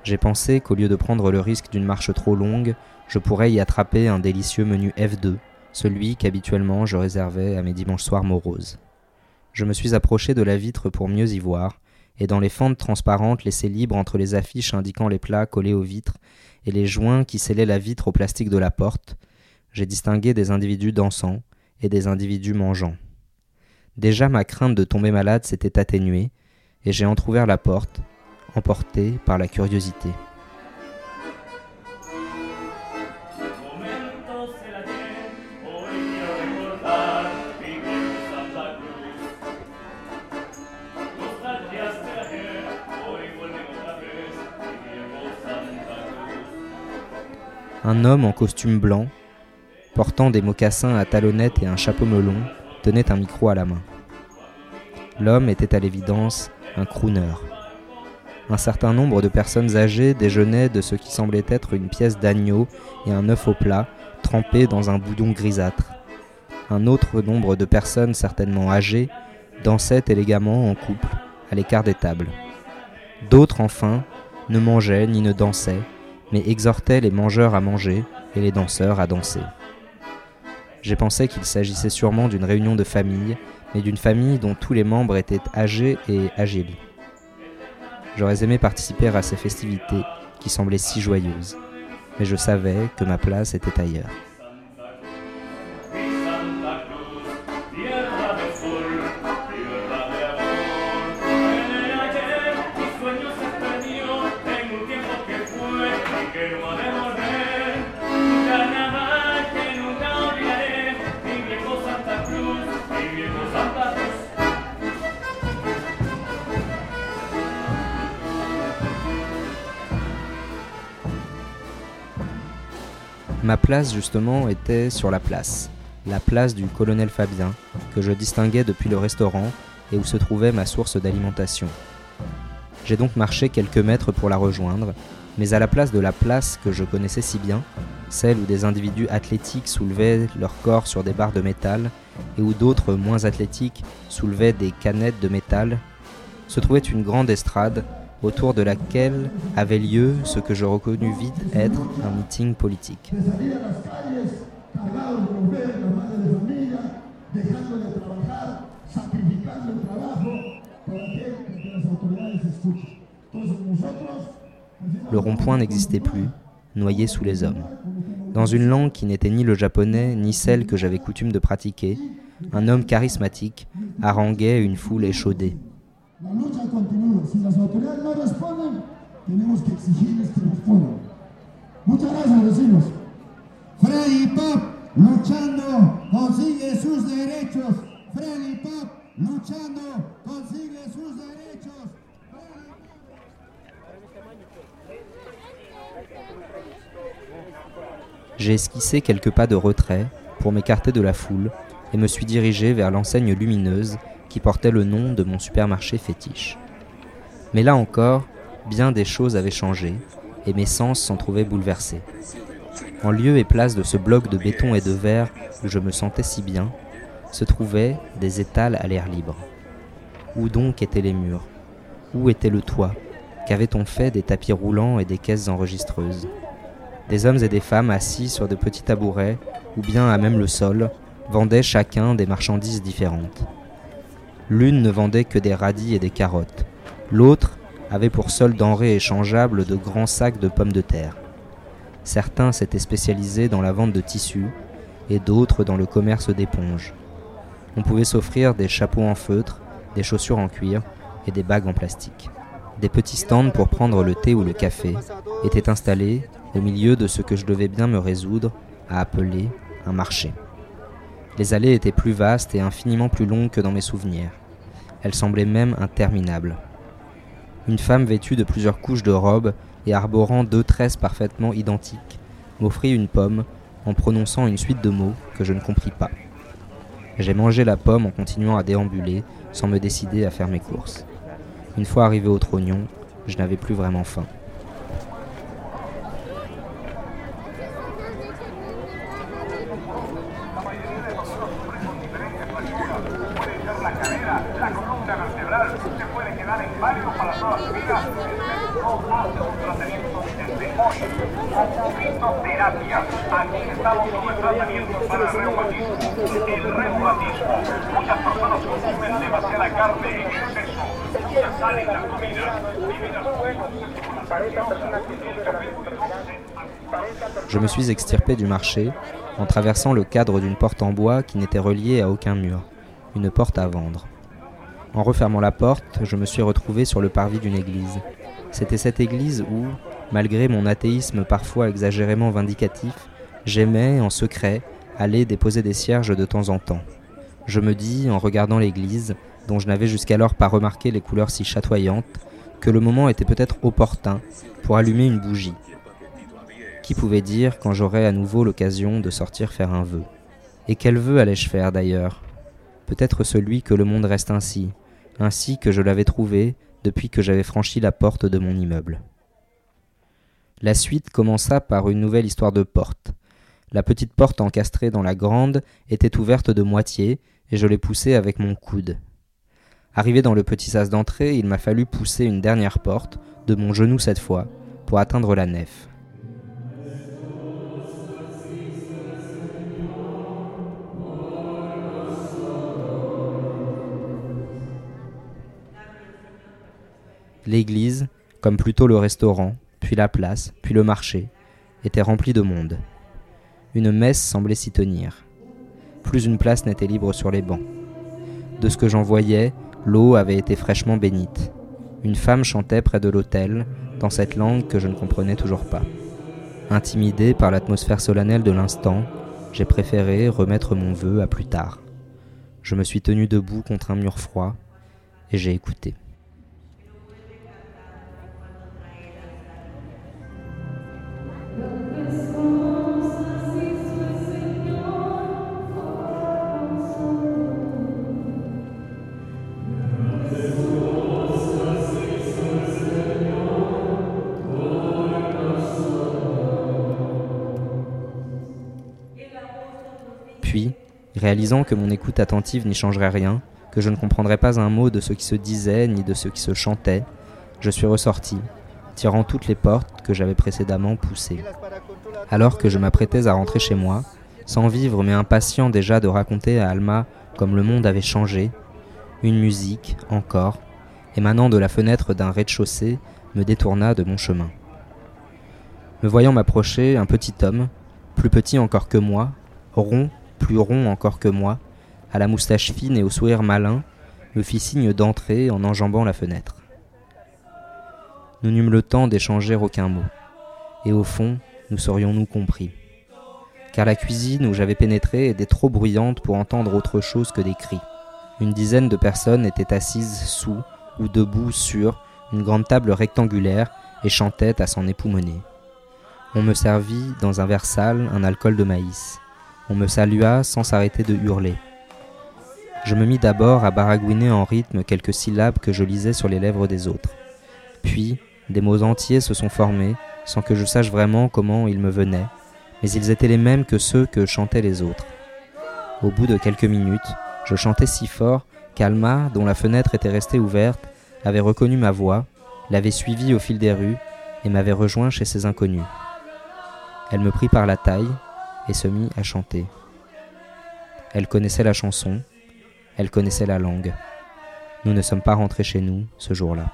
J'ai pensé qu'au lieu de prendre le risque d'une marche trop longue, je pourrais y attraper un délicieux menu F2, celui qu'habituellement je réservais à mes dimanches soirs moroses. Je me suis approché de la vitre pour mieux y voir, et dans les fentes transparentes laissées libres entre les affiches indiquant les plats collés aux vitres et les joints qui scellaient la vitre au plastique de la porte, j'ai distingué des individus dansant et des individus mangeant. Déjà ma crainte de tomber malade s'était atténuée, et j'ai entr'ouvert la porte, emporté par la curiosité. Un homme en costume blanc, portant des mocassins à talonnettes et un chapeau melon, tenait un micro à la main. L'homme était à l'évidence un crooner. Un certain nombre de personnes âgées déjeunaient de ce qui semblait être une pièce d'agneau et un œuf au plat, trempé dans un boudon grisâtre. Un autre nombre de personnes certainement âgées dansaient élégamment en couple, à l'écart des tables. D'autres, enfin, ne mangeaient ni ne dansaient, mais exhortaient les mangeurs à manger et les danseurs à danser. J'ai pensé qu'il s'agissait sûrement d'une réunion de famille, mais d'une famille dont tous les membres étaient âgés et agiles. J'aurais aimé participer à ces festivités qui semblaient si joyeuses, mais je savais que ma place était ailleurs. Ma place justement était sur la place, la place du colonel Fabien, que je distinguais depuis le restaurant et où se trouvait ma source d'alimentation. J'ai donc marché quelques mètres pour la rejoindre, mais à la place de la place que je connaissais si bien, celle où des individus athlétiques soulevaient leur corps sur des barres de métal et où d'autres moins athlétiques soulevaient des canettes de métal, se trouvait une grande estrade autour de laquelle avait lieu ce que je reconnus vite être un meeting politique. Le rond-point n'existait plus, noyé sous les hommes. Dans une langue qui n'était ni le japonais ni celle que j'avais coutume de pratiquer, un homme charismatique haranguait une foule échaudée. Si las autoridades no responden, tenemos que exigirles que respondan. Muchas gracias, vecinos. Freddy Pop, luchando, consigue sus derechos. Freddy Pop, luchando, consigue sus derechos. J'ai esquissé quelques pas de retrait pour m'écarter de la foule et me suis dirigé vers l'enseigne lumineuse qui portait le nom de mon supermarché fétiche. Mais là encore, bien des choses avaient changé et mes sens s'en trouvaient bouleversés. En lieu et place de ce bloc de béton et de verre où je me sentais si bien, se trouvaient des étals à l'air libre. Où donc étaient les murs? Où était le toit? Qu'avait-on fait des tapis roulants et des caisses enregistreuses? Des hommes et des femmes assis sur de petits tabourets ou bien à même le sol vendaient chacun des marchandises différentes. L'une ne vendait que des radis et des carottes. L'autre avait pour seule denrée échangeable de grands sacs de pommes de terre. Certains s'étaient spécialisés dans la vente de tissus et d'autres dans le commerce d'éponges. On pouvait s'offrir des chapeaux en feutre, des chaussures en cuir et des bagues en plastique. Des petits stands pour prendre le thé ou le café étaient installés au milieu de ce que je devais bien me résoudre à appeler un marché. Les allées étaient plus vastes et infiniment plus longues que dans mes souvenirs. Elles semblaient même interminables. Une femme vêtue de plusieurs couches de robe et arborant deux tresses parfaitement identiques m'offrit une pomme en prononçant une suite de mots que je ne compris pas. J'ai mangé la pomme en continuant à déambuler sans me décider à faire mes courses. Une fois arrivé au trognon, je n'avais plus vraiment faim. Je me suis extirpé du marché en traversant le cadre d'une porte en bois qui n'était reliée à aucun mur, une porte à vendre. En refermant la porte, je me suis retrouvé sur le parvis d'une église. C'était cette église où, malgré mon athéisme parfois exagérément vindicatif, j'aimais, en secret, aller déposer des cierges de temps en temps. Je me dis, en regardant l'église, dont je n'avais jusqu'alors pas remarqué les couleurs si chatoyantes, que le moment était peut-être opportun pour allumer une bougie. Qui pouvait dire quand j'aurais à nouveau l'occasion de sortir faire un vœu Et quel vœu allais-je faire d'ailleurs? Peut-être celui que le monde reste ainsi, ainsi que je l'avais trouvé depuis que j'avais franchi la porte de mon immeuble. La suite commença par une nouvelle histoire de porte. La petite porte encastrée dans la grande était ouverte de moitié, et je l'ai poussée avec mon coude. Arrivé dans le petit sas d'entrée, il m'a fallu pousser une dernière porte, de mon genou cette fois, pour atteindre la nef. L'église, comme plutôt le restaurant, puis la place, puis le marché, était remplie de monde. Une messe semblait s'y tenir. Plus une place n'était libre sur les bancs. De ce que j'en voyais, l'eau avait été fraîchement bénite. Une femme chantait près de l'autel, dans cette langue que je ne comprenais toujours pas. Intimidé par l'atmosphère solennelle de l'instant, j'ai préféré remettre mon vœu à plus tard. Je me suis tenu debout contre un mur froid et j'ai écouté. Réalisant que mon écoute attentive n'y changerait rien, que je ne comprendrais pas un mot de ce qui se disait ni de ce qui se chantait, je suis ressorti, tirant toutes les portes que j'avais précédemment poussées. Alors que je m'apprêtais à rentrer chez moi, sans vivre mais impatient déjà de raconter à Alma comme le monde avait changé, une musique, encore, émanant de la fenêtre d'un rez-de-chaussée, me détourna de mon chemin. Me voyant m'approcher, un petit homme, plus petit encore que moi, rond, plus rond encore que moi, à la moustache fine et au sourire malin, me fit signe d'entrer en enjambant la fenêtre. Nous n'eûmes le temps d'échanger aucun mot, et au fond, nous serions-nous compris. Car la cuisine où j'avais pénétré était trop bruyante pour entendre autre chose que des cris. Une dizaine de personnes étaient assises sous ou debout sur une grande table rectangulaire et chantaient à s'en époumoner. On me servit dans un verre sale un alcool de maïs. On me salua sans s'arrêter de hurler. Je me mis d'abord à baragouiner en rythme quelques syllabes que je lisais sur les lèvres des autres. Puis, des mots entiers se sont formés, sans que je sache vraiment comment ils me venaient, mais ils étaient les mêmes que ceux que chantaient les autres. Au bout de quelques minutes, je chantais si fort qu'Alma, dont la fenêtre était restée ouverte, avait reconnu ma voix, l'avait suivie au fil des rues et m'avait rejoint chez ses inconnus. Elle me prit par la taille et se mit à chanter. Elle connaissait la chanson, elle connaissait la langue. Nous ne sommes pas rentrés chez nous ce jour-là.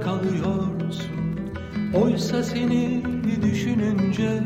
Kalıyorsun. Oysa seni düşününce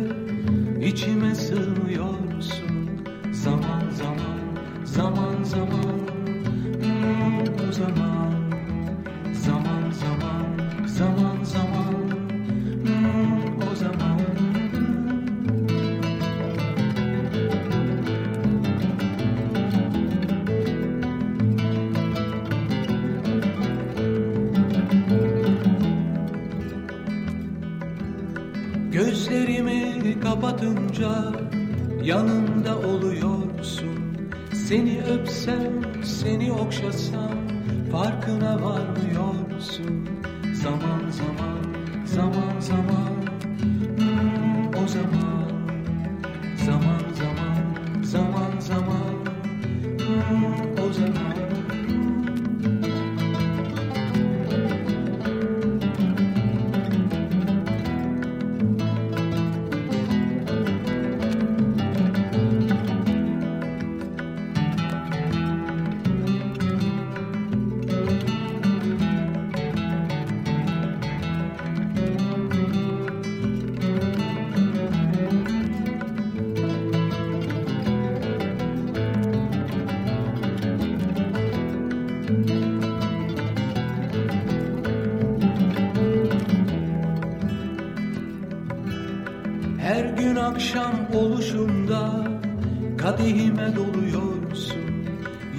kadehime doluyorsun.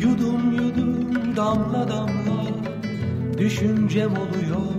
Yudum yudum damla damla düşüncem oluyorsun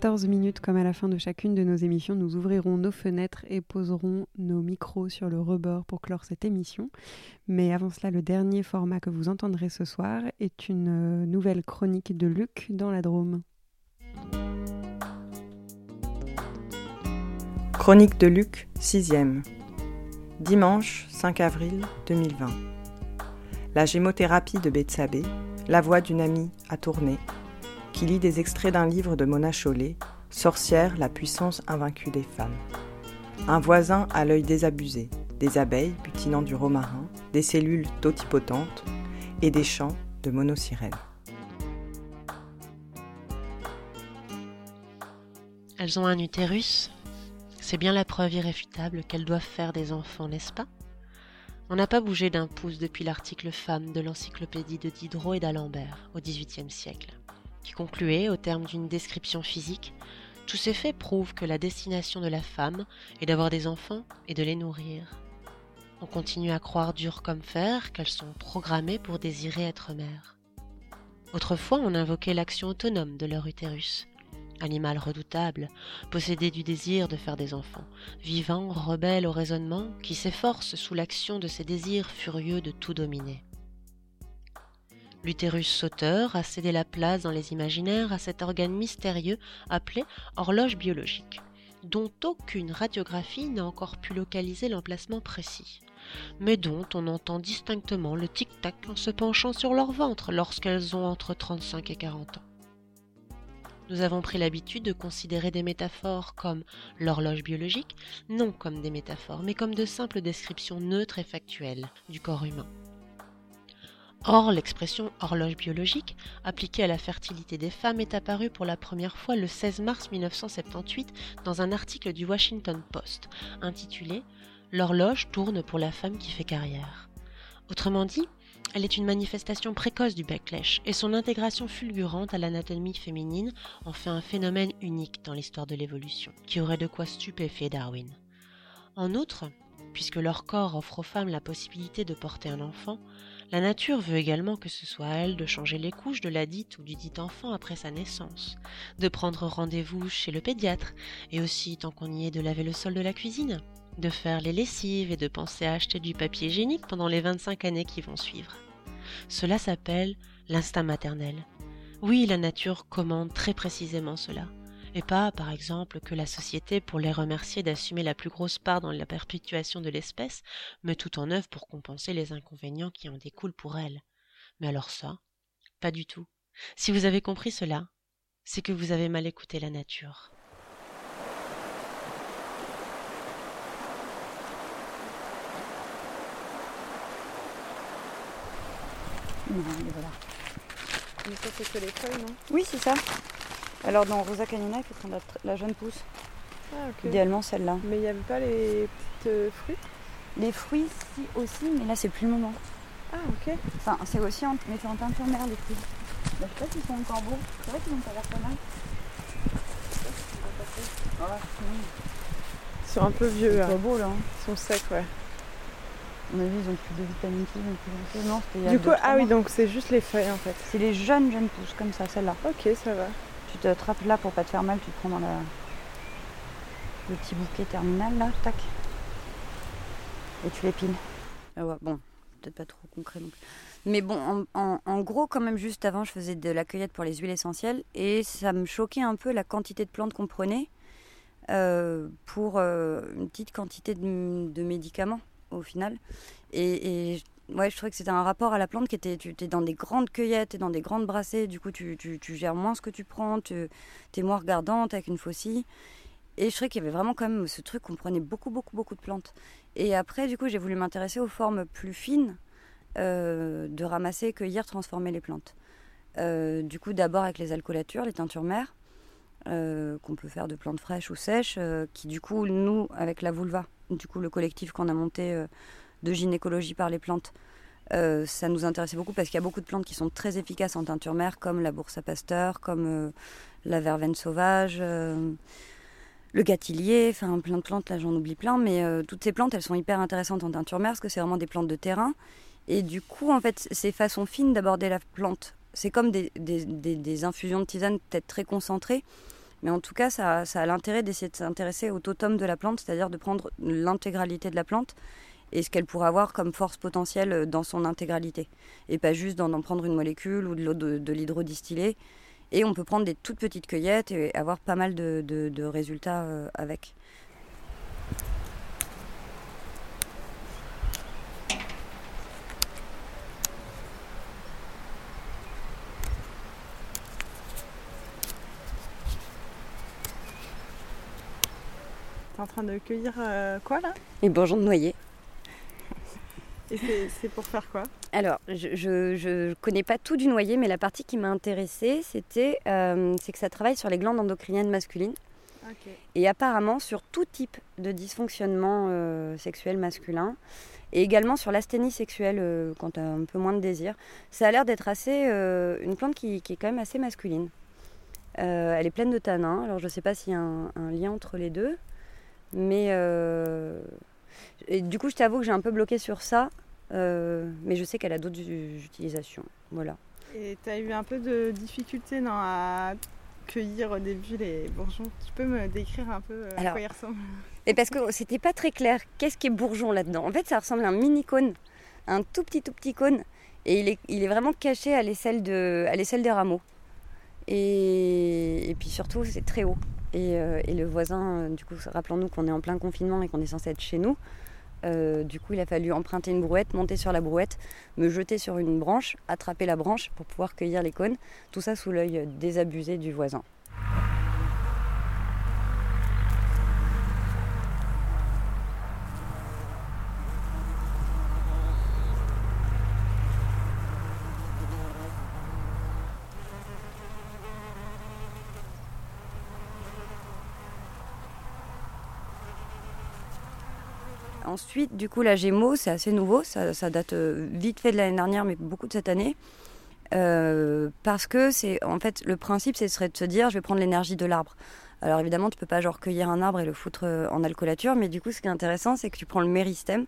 14 minutes, comme à la fin de chacune de nos émissions, nous ouvrirons nos fenêtres et poserons nos micros sur le rebord pour clore cette émission. Mais avant cela, le dernier format que vous entendrez ce soir est une euh, nouvelle chronique de Luc dans la Drôme. Chronique de Luc, 6e. Dimanche 5 avril 2020. La gémothérapie de Betsabé, la voix d'une amie a tourné, qui lit des extraits d'un livre de Mona Chollet, Sorcière, la puissance invaincue des femmes. Un voisin à l'œil désabusé, des abeilles butinant du romarin, des cellules totipotentes et des chants de monosirènes. Elles ont un utérus. C'est bien la preuve irréfutable qu'elles doivent faire des enfants, n'est-ce pas? On n'a pas bougé d'un pouce depuis l'article femme de l'encyclopédie de Diderot et d'Alembert au XVIIIe siècle qui concluait, au terme d'une description physique, tous ces faits prouvent que la destination de la femme est d'avoir des enfants et de les nourrir. On continue à croire dur comme fer qu'elles sont programmées pour désirer être mères. Autrefois, on invoquait l'action autonome de leur utérus, animal redoutable, possédé du désir de faire des enfants, vivant, rebelle au raisonnement, qui s'efforce sous l'action de ses désirs furieux de tout dominer. L'utérus sauteur a cédé la place dans les imaginaires à cet organe mystérieux appelé horloge biologique, dont aucune radiographie n'a encore pu localiser l'emplacement précis, mais dont on entend distinctement le tic-tac en se penchant sur leur ventre lorsqu'elles ont entre 35 et 40 ans. Nous avons pris l'habitude de considérer des métaphores comme l'horloge biologique, non comme des métaphores, mais comme de simples descriptions neutres et factuelles du corps humain. Or, l'expression horloge biologique, appliquée à la fertilité des femmes, est apparue pour la première fois le 16 mars 1978 dans un article du Washington Post intitulé L'horloge tourne pour la femme qui fait carrière. Autrement dit, elle est une manifestation précoce du backlash et son intégration fulgurante à l'anatomie féminine en fait un phénomène unique dans l'histoire de l'évolution, qui aurait de quoi stupéfier Darwin. En outre, puisque leur corps offre aux femmes la possibilité de porter un enfant, la nature veut également que ce soit à elle de changer les couches de la dite ou du dit enfant après sa naissance, de prendre rendez-vous chez le pédiatre, et aussi, tant qu'on y est, de laver le sol de la cuisine, de faire les lessives et de penser à acheter du papier hygiénique pendant les 25 années qui vont suivre. Cela s'appelle l'instinct maternel. Oui, la nature commande très précisément cela pas, par exemple, que la société, pour les remercier d'assumer la plus grosse part dans la perpétuation de l'espèce, met tout en œuvre pour compenser les inconvénients qui en découlent pour elle. Mais alors ça, pas du tout. Si vous avez compris cela, c'est que vous avez mal écouté la nature. voilà. Mais ça, c'est que les feuilles, non? Oui, c'est ça. Alors dans Rosa Canina, il faut prendre la, jeune pousse. Ah. Idéalement celle-là. Mais il n'y avait pas les petits euh, fruits? Les fruits, si aussi, mais là c'est plus le moment. Ah, ok. Enfin, c'est aussi en, mais en teinture mère les fruits. Je sais pas s'ils sont encore beaux. C'est vrai qu'ils ont pas l'air pas mal. Ils sont un peu vieux Ils là. sont beaux là. hein. Ils sont secs, ouais. À mon avis, ils ont plus de vitamine C, donc plus. Non, a Du coup, ah oui, donc c'est juste les feuilles en fait. C'est les jeunes jeunes pousses comme ça, celle-là. Ok, ça va. Tu te trappes là pour pas te faire mal, tu te prends dans la... le petit bouquet terminal là, tac. Et tu les piles. Ah bon, peut-être pas trop concret donc. Mais bon, en, gros, quand même, juste avant, je faisais de la cueillette pour les huiles essentielles et ça me choquait un peu la quantité de plantes qu'on prenait euh, pour euh, une petite quantité de, de médicaments au final. Et, et ouais, je trouvais que c'était un rapport à la plante qui était, tu es dans des grandes cueillettes, t'es dans des grandes brassées, du coup tu, tu, tu gères moins ce que tu prends, tu es moins regardante avec une faucille. Et je trouvais qu'il y avait vraiment quand même ce truc qu'on prenait beaucoup, beaucoup, beaucoup de plantes. Et après, du coup, j'ai voulu m'intéresser aux formes plus fines euh, de ramasser, cueillir, transformer les plantes. Euh, du coup, d'abord avec les alcoolatures, les teintures mères, euh, qu'on peut faire de plantes fraîches ou sèches, qui du coup, nous, avec la vulva, du coup, le collectif qu'on a monté de gynécologie par les plantes, euh, ça nous intéressait beaucoup parce qu'il y a beaucoup de plantes qui sont très efficaces en teinture mère, comme la bourse à pasteur, comme euh, la verveine sauvage, euh, le gâtillier, enfin plein de plantes, là j'en oublie plein, mais toutes ces plantes elles sont hyper intéressantes en teinture mère parce que c'est vraiment des plantes de terrain. Et du coup, en fait, ces façons fines d'aborder la plante, c'est comme des, des- des- des infusions de tisane peut-être très concentrées. Mais en tout cas, ça, ça a l'intérêt d'essayer de s'intéresser au totem de la plante, c'est-à-dire de prendre l'intégralité de la plante et ce qu'elle pourrait avoir comme force potentielle euh, dans son intégralité. Et pas juste d'en prendre une molécule ou de l'eau de, de l'hydrodistillé. Et on peut prendre des toutes petites cueillettes et avoir pas mal de, de- de résultats euh, avec. T'es en train de cueillir euh, quoi là? Les bourgeons de noyer. Et c'est- pour faire quoi? Alors, je, je connais pas tout du noyer, mais la partie qui m'a intéressée, c'était, euh, c'est que ça travaille sur les glandes endocriniennes masculines. Et apparemment sur tout type de dysfonctionnement euh, sexuel masculin. Et également sur l'asthénie sexuelle euh, quand tu as un peu moins de désir. Ça a l'air d'être assez euh, une plante qui, qui est quand même assez masculine. Elle est pleine de tanins. Alors je ne sais pas s'il y a un, un lien entre les deux. Mais et du coup je t'avoue que j'ai un peu bloqué sur ça. euh, mais je sais qu'elle a d'autres utilisations. Voilà. Et t'as eu un peu de difficulté non, à cueillir au début les bourgeons? Tu peux me décrire un peu euh, à quoi ils ressemblent? Et parce que c'était pas très clair, qu'est-ce qui est bourgeon là-dedans? En fait, ça ressemble à un mini cône, un tout petit, tout petit cône, et il est, il est vraiment caché à l'aisselle de, à l'aisselle des rameaux. Et, et puis surtout, c'est très haut. Et, euh, et le voisin, euh, du coup, rappelons-nous qu'on est en plein confinement et qu'on est censé être chez nous. euh, du coup, il a fallu emprunter une brouette, monter sur la brouette, me jeter sur une branche, attraper la branche pour pouvoir cueillir les cônes. Tout ça sous l'œil désabusé du voisin. Ensuite, du coup, la Gémeaux, c'est assez nouveau. Ça, date euh, vite fait de l'année dernière, mais beaucoup de cette année. Euh, parce que c'est en fait le principe, ce serait de se dire, je vais prendre l'énergie de l'arbre. Alors évidemment, tu peux pas genre cueillir un arbre et le foutre euh, en alcoolature, mais du coup, ce qui est intéressant, c'est que tu prends le méristème.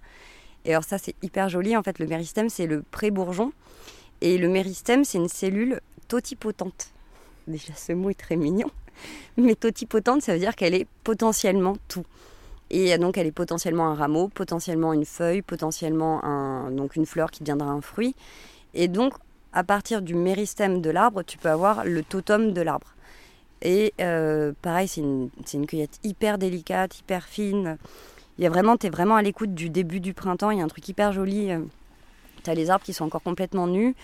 Et alors ça, c'est hyper joli. En fait, le méristème, c'est le pré-bourgeon. Et le méristème, c'est une cellule totipotente. Déjà, ce mot est très mignon. [LAUGHS] Mais totipotente, ça veut dire qu'elle est potentiellement tout. Et donc, elle est potentiellement un rameau, potentiellement une feuille, potentiellement un, donc une fleur qui deviendra un fruit. Et donc, à partir du méristème de l'arbre, tu peux avoir le totem de l'arbre. Et euh, pareil, c'est une, une cueillette hyper délicate, hyper fine. Il y a vraiment, tu es vraiment à l'écoute du début du printemps. Il y a un truc hyper joli. Tu as les arbres qui sont encore complètement nus.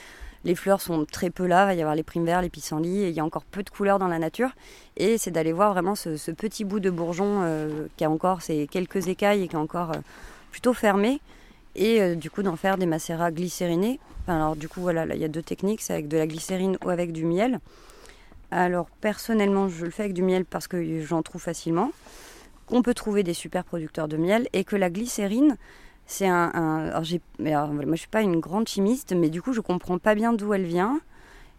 Les fleurs sont très peu là. Il va y avoir les primes verts, les pissenlits. Et il y a encore peu de couleurs dans la nature. Et c'est d'aller voir vraiment ce, petit bout de bourgeon euh, qui a encore ces quelques écailles et qui est encore euh, plutôt fermé. Et euh, du coup, d'en faire des macérats glycérinés. Alors, du coup, voilà, là, il y a deux techniques c'est avec de la glycérine ou avec du miel. Alors, personnellement, je le fais avec du miel parce que j'en trouve facilement. Qu'on peut trouver des super producteurs de miel et que la glycérine, c'est un. un- alors, alors, moi, je suis pas une grande chimiste, mais du coup, je comprends pas bien d'où elle vient.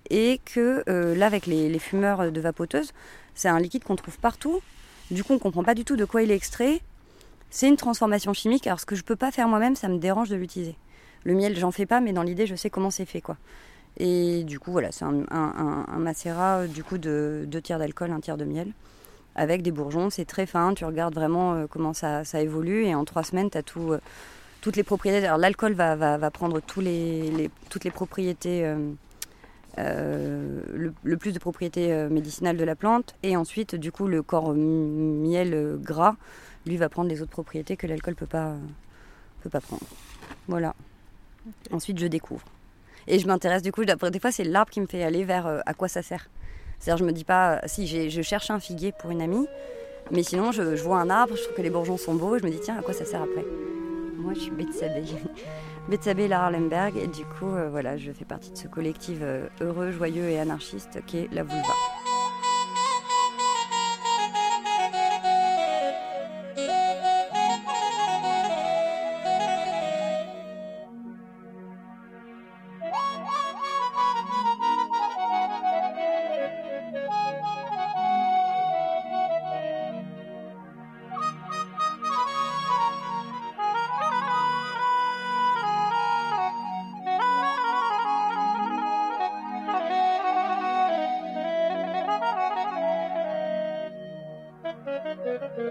Et que euh, là, avec les, fumeurs de vapoteuses, c'est un liquide qu'on trouve partout. Du coup, on comprend pas du tout de quoi il est extrait. C'est une transformation chimique. Alors, ce que je peux pas faire moi-même, ça me dérange de l'utiliser. Le miel, j'en fais pas, mais dans l'idée, je sais comment c'est fait, quoi. Et du coup, voilà, c'est un, un, macérat euh, du coup de deux tiers d'alcool, un tiers de miel, avec des bourgeons. C'est très fin. Tu regardes vraiment euh, comment ça, ça évolue, et en trois semaines, tu as tout, toutes les propriétés. Alors, l'alcool va, va, va prendre tous les, les- toutes les propriétés. euh, euh, le, le plus de propriétés euh, médicinales de la plante. Et ensuite du coup le corps miel euh, gras lui va prendre les autres propriétés que l'alcool peut pas peut pas prendre. Voilà. Ensuite je découvre. Et je m'intéresse du coup des fois c'est l'arbre qui me fait aller vers euh, à quoi ça sert. C'est à dire je me dis pas si je cherche un figuier pour une amie mais sinon je, je vois un arbre je trouve que les bourgeons sont beaux et je me dis tiens à quoi ça sert après? Moi je suis Betsabé. [LAUGHS] Betsabé Larlemberg et du coup euh, voilà je fais partie de ce collectif euh, heureux joyeux et anarchiste qui est la vulva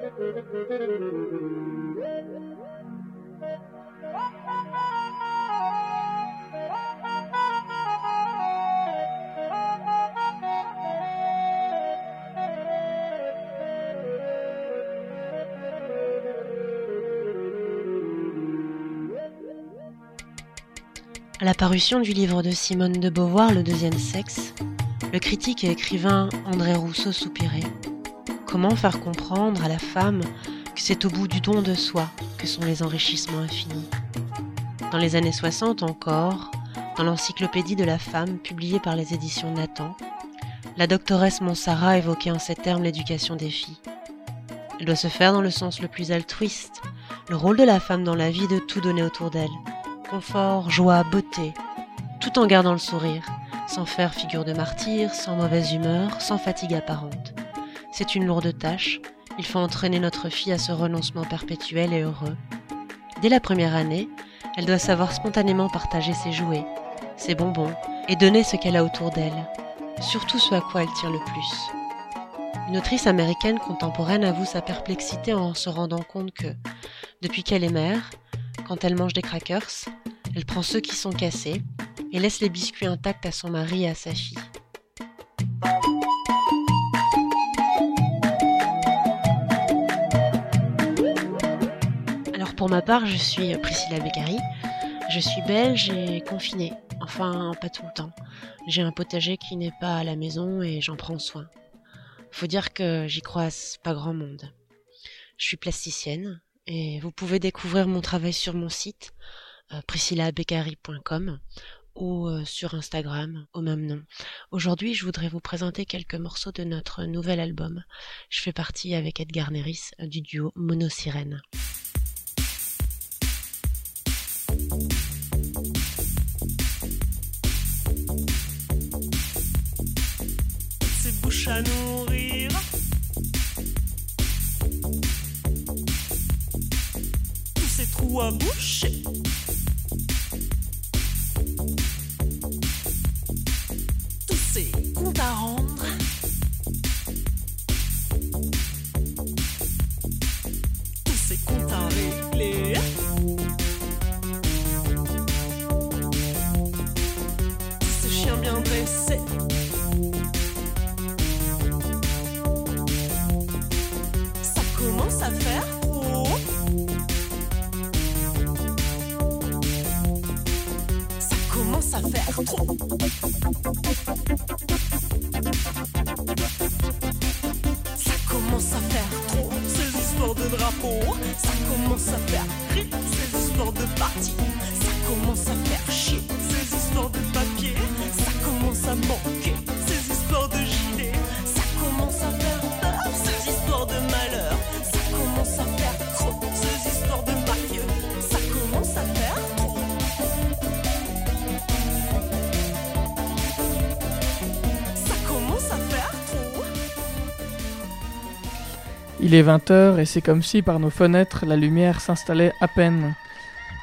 À la parution du livre de Simone de Beauvoir, Le deuxième sexe, le critique et écrivain André Rousseau soupirait Comment faire comprendre à la femme que c'est au bout du don de soi que sont les enrichissements infinis? Dans les années 60 encore, dans l'encyclopédie de la femme publiée par les éditions Nathan, la doctoresse Monsara évoquait en ces termes l'éducation des filles. Elle doit se faire dans le sens le plus altruiste, le rôle de la femme dans la vie de tout donner autour d'elle. Confort, joie, beauté, tout en gardant le sourire, sans faire figure de martyr, sans mauvaise humeur, sans fatigue apparente. C'est une lourde tâche, il faut entraîner notre fille à ce renoncement perpétuel et heureux. Dès la première année, elle doit savoir spontanément partager ses jouets, ses bonbons, et donner ce qu'elle a autour d'elle, surtout ce à quoi elle tient le plus. Une autrice américaine contemporaine avoue sa perplexité en se rendant compte que, depuis qu'elle est mère, quand elle mange des crackers, elle prend ceux qui sont cassés et laisse les biscuits intacts à son mari et à sa fille. Pour ma part, je suis Priscilla Beccari. Je suis belge et confinée. Enfin, pas tout le temps. J'ai un potager qui n'est pas à la maison et j'en prends soin. Faut dire que j'y croise pas grand monde. Je suis plasticienne et vous pouvez découvrir mon travail sur mon site euh, priscillabeccari.com ou euh, sur Instagram au même nom. Aujourd'hui, je voudrais vous présenter quelques morceaux de notre nouvel album. Je fais partie avec Edgar Neris du duo Monosirène. Ces à boucher. Il est 20h et c'est comme si par nos fenêtres la lumière s'installait à peine.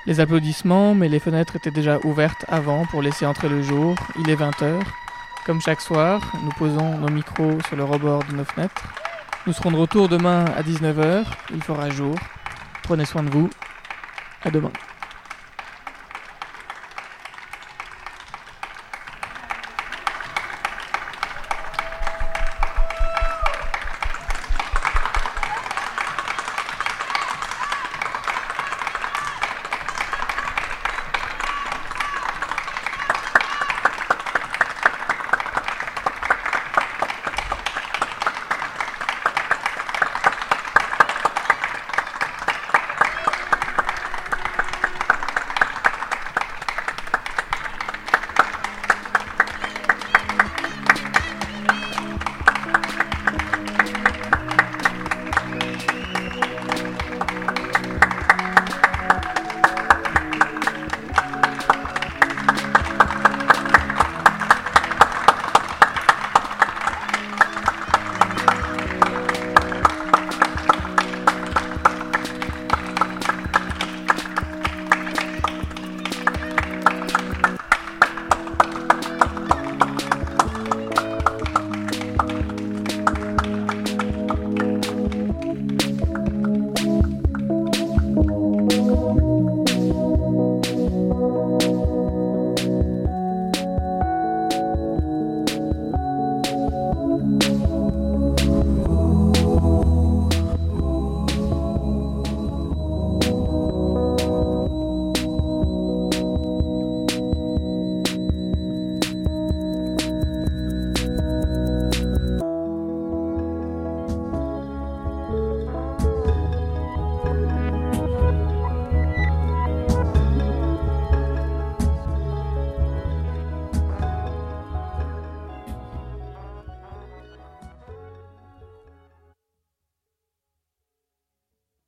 Les applaudissements, mais les fenêtres étaient déjà ouvertes avant pour laisser entrer le jour. Il est 20h. Comme chaque soir, nous posons nos micros sur le rebord de nos fenêtres. Nous serons de retour demain à 19h. Il fera jour. Prenez soin de vous. À demain.